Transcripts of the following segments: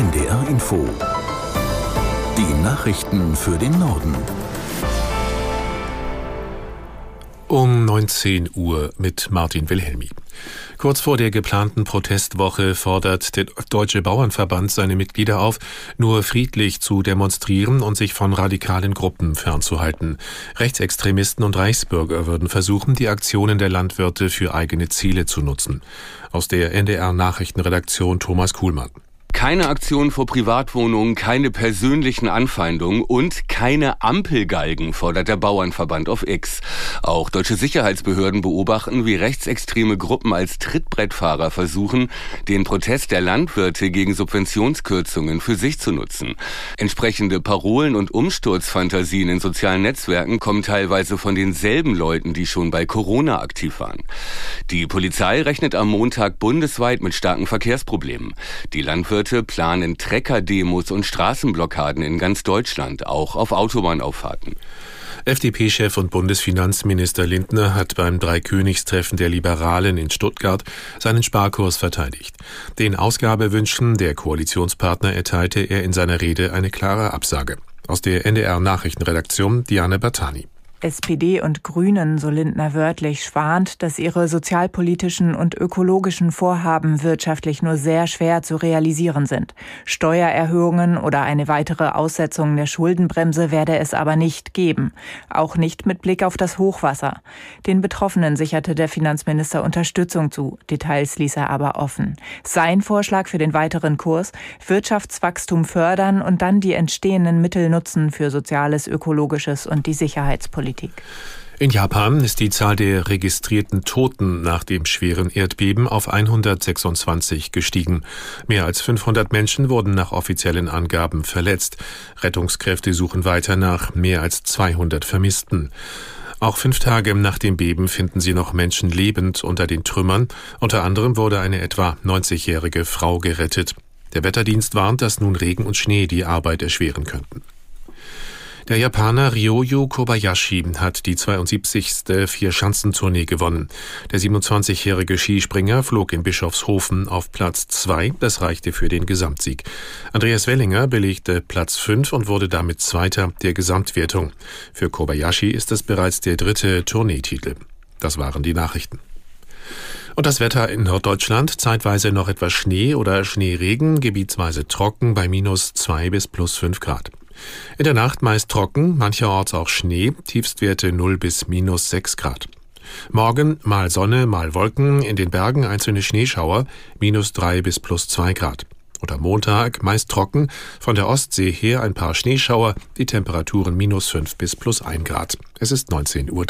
NDR Info. Die Nachrichten für den Norden. Um 19 Uhr mit Martin Wilhelmi. Kurz vor der geplanten Protestwoche fordert der Deutsche Bauernverband seine Mitglieder auf, nur friedlich zu demonstrieren und sich von radikalen Gruppen fernzuhalten. Rechtsextremisten und Reichsbürger würden versuchen, die Aktionen der Landwirte für eigene Ziele zu nutzen. Aus der NDR Nachrichtenredaktion Thomas Kuhlmann. Keine Aktion vor Privatwohnungen, keine persönlichen Anfeindungen und keine Ampelgalgen, fordert der Bauernverband auf X. Auch deutsche Sicherheitsbehörden beobachten, wie rechtsextreme Gruppen als Trittbrettfahrer versuchen, den Protest der Landwirte gegen Subventionskürzungen für sich zu nutzen. Entsprechende Parolen und Umsturzfantasien in sozialen Netzwerken kommen teilweise von denselben Leuten, die schon bei Corona aktiv waren. Die Polizei rechnet am Montag bundesweit mit starken Verkehrsproblemen. Die Landwirte Landwirte planen Trecker-Demos und Straßenblockaden in ganz Deutschland, auch auf Autobahnauffahrten. FDP-Chef und Bundesfinanzminister Lindner hat beim Dreikönigstreffen der Liberalen in Stuttgart seinen Sparkurs verteidigt. Den Ausgabewünschen der Koalitionspartner erteilte er in seiner Rede eine klare Absage. Aus der NDR Nachrichtenredaktion Diane Battani. SPD und Grünen, so Lindner wörtlich, schwant, dass ihre sozialpolitischen und ökologischen Vorhaben wirtschaftlich nur sehr schwer zu realisieren sind. Steuererhöhungen oder eine weitere Aussetzung der Schuldenbremse werde es aber nicht geben. Auch nicht mit Blick auf das Hochwasser. Den Betroffenen sicherte der Finanzminister Unterstützung zu. Details ließ er aber offen. Sein Vorschlag für den weiteren Kurs, Wirtschaftswachstum fördern und dann die entstehenden Mittel nutzen für Soziales, Ökologisches und die Sicherheitspolitik. Politik. In Japan ist die Zahl der registrierten Toten nach dem schweren Erdbeben auf 126 gestiegen. Mehr als 500 Menschen wurden nach offiziellen Angaben verletzt. Rettungskräfte suchen weiter nach mehr als 200 Vermissten. Auch fünf Tage nach dem Beben finden sie noch Menschen lebend unter den Trümmern. Unter anderem wurde eine etwa 90-jährige Frau gerettet. Der Wetterdienst warnt, dass nun Regen und Schnee die Arbeit erschweren könnten. Der Japaner Ryoyo Kobayashi hat die 72. Vierschanzentournee gewonnen. Der 27-jährige Skispringer flog in Bischofshofen auf Platz 2. Das reichte für den Gesamtsieg. Andreas Wellinger belegte Platz 5 und wurde damit Zweiter der Gesamtwertung. Für Kobayashi ist es bereits der dritte Tourneetitel. Das waren die Nachrichten. Und das Wetter in Norddeutschland, zeitweise noch etwas Schnee oder Schneeregen, gebietsweise trocken bei minus 2 bis plus 5 Grad. In der Nacht meist trocken, mancherorts auch Schnee, Tiefstwerte 0 bis minus 6 Grad. Morgen mal Sonne, mal Wolken, in den Bergen einzelne Schneeschauer, minus 3 bis plus 2 Grad. Und am Montag meist trocken, von der Ostsee her ein paar Schneeschauer, die Temperaturen minus 5 bis plus 1 Grad. Es ist 19.03 Uhr.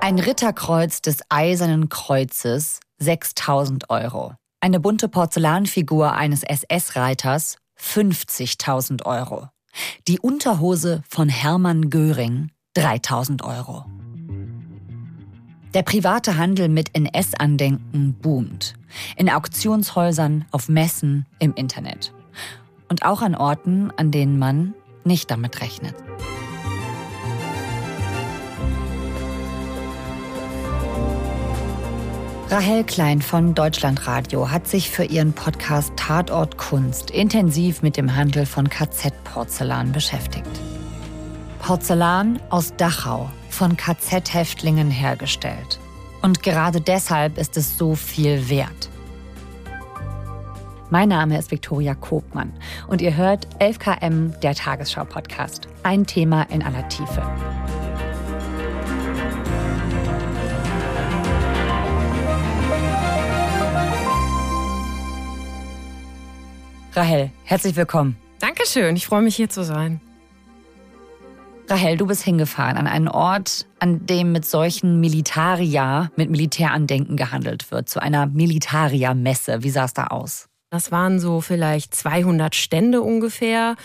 Ein Ritterkreuz des Eisernen Kreuzes, 6000 Euro. Eine bunte Porzellanfigur eines SS-Reiters 50.000 Euro. Die Unterhose von Hermann Göring 3.000 Euro. Der private Handel mit NS-Andenken boomt. In Auktionshäusern, auf Messen, im Internet. Und auch an Orten, an denen man nicht damit rechnet. Rahel Klein von Deutschlandradio hat sich für ihren Podcast Tatort Kunst intensiv mit dem Handel von KZ-Porzellan beschäftigt. Porzellan aus Dachau, von KZ-Häftlingen hergestellt. Und gerade deshalb ist es so viel wert. Mein Name ist Viktoria Kobmann und ihr hört 11KM, der Tagesschau-Podcast. Ein Thema in aller Tiefe. Rahel, herzlich willkommen. Dankeschön, ich freue mich hier zu sein. Rahel, du bist hingefahren an einen Ort, an dem mit solchen Militaria, mit Militärandenken gehandelt wird, zu einer Militaria-Messe. Wie sah es da aus? Das waren so vielleicht 200 Stände ungefähr.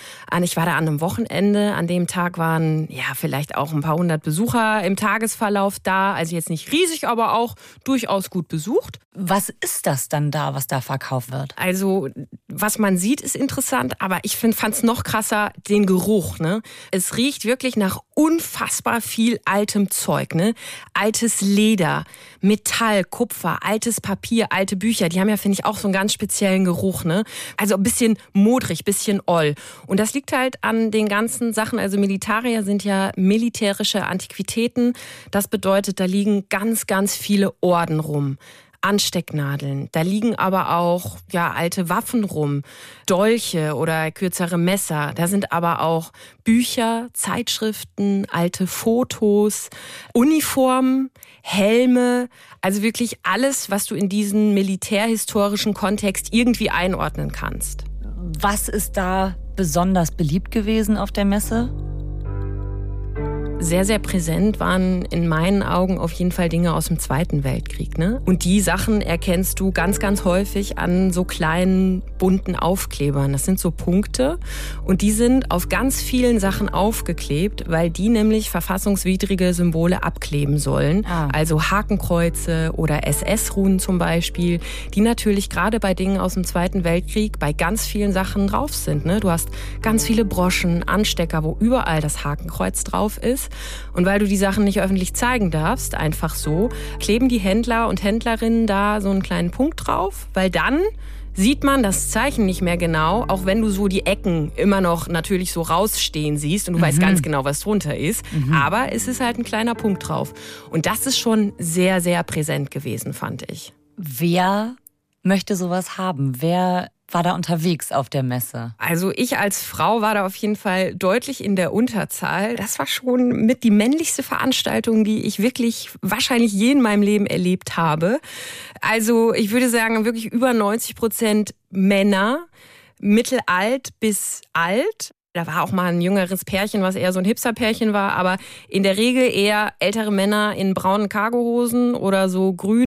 Ich war da an einem Wochenende. An dem Tag waren ja vielleicht auch ein paar hundert Besucher im Tagesverlauf da. Also jetzt nicht riesig, aber auch durchaus gut besucht. Was ist das dann da, was da verkauft wird? Also was man sieht, ist interessant, aber ich fand es noch krasser, den Geruch. Ne? Es riecht wirklich nach unfassbar viel altem Zeug. Ne? Altes Leder, Metall, Kupfer, altes Papier, alte Bücher. Die haben ja, finde ich, auch so einen ganz speziellen Geruch. Geruch, ne? Also ein bisschen modrig, bisschen oll. Und das liegt halt an den ganzen Sachen. Also Militarier sind ja militärische Antiquitäten. Das bedeutet, da liegen ganz, ganz viele Orden rum. Anstecknadeln. Da liegen aber auch ja alte Waffen rum, Dolche oder kürzere Messer. Da sind aber auch Bücher, Zeitschriften, alte Fotos, Uniformen, Helme, also wirklich alles, was du in diesen militärhistorischen Kontext irgendwie einordnen kannst. Was ist da besonders beliebt gewesen auf der Messe? Sehr, sehr präsent waren in meinen Augen auf jeden Fall Dinge aus dem Zweiten Weltkrieg. Ne? Und die Sachen erkennst du ganz, ganz häufig an so kleinen bunten Aufklebern. Das sind so Punkte und die sind auf ganz vielen Sachen aufgeklebt, weil die nämlich verfassungswidrige Symbole abkleben sollen. Ah. Also Hakenkreuze oder SS-Runen zum Beispiel, die natürlich gerade bei Dingen aus dem Zweiten Weltkrieg bei ganz vielen Sachen drauf sind. Ne? Du hast ganz viele Broschen, Anstecker, wo überall das Hakenkreuz drauf ist. Und weil du die Sachen nicht öffentlich zeigen darfst, einfach so, kleben die Händler und Händlerinnen da so einen kleinen Punkt drauf, weil dann sieht man das Zeichen nicht mehr genau, auch wenn du so die Ecken immer noch natürlich so rausstehen siehst und du mhm. weißt ganz genau, was drunter ist. Mhm. Aber es ist halt ein kleiner Punkt drauf. Und das ist schon sehr, sehr präsent gewesen, fand ich. Wer möchte sowas haben? Wer war da unterwegs auf der Messe? Also ich als Frau war da auf jeden Fall deutlich in der Unterzahl. Das war schon mit die männlichste Veranstaltung, die ich wirklich wahrscheinlich je in meinem Leben erlebt habe. Also ich würde sagen, wirklich über 90 Prozent Männer, mittelalt bis alt. Da war auch mal ein jüngeres Pärchen, was eher so ein Hipster-Pärchen war, aber in der Regel eher ältere Männer in braunen Cargohosen oder so grün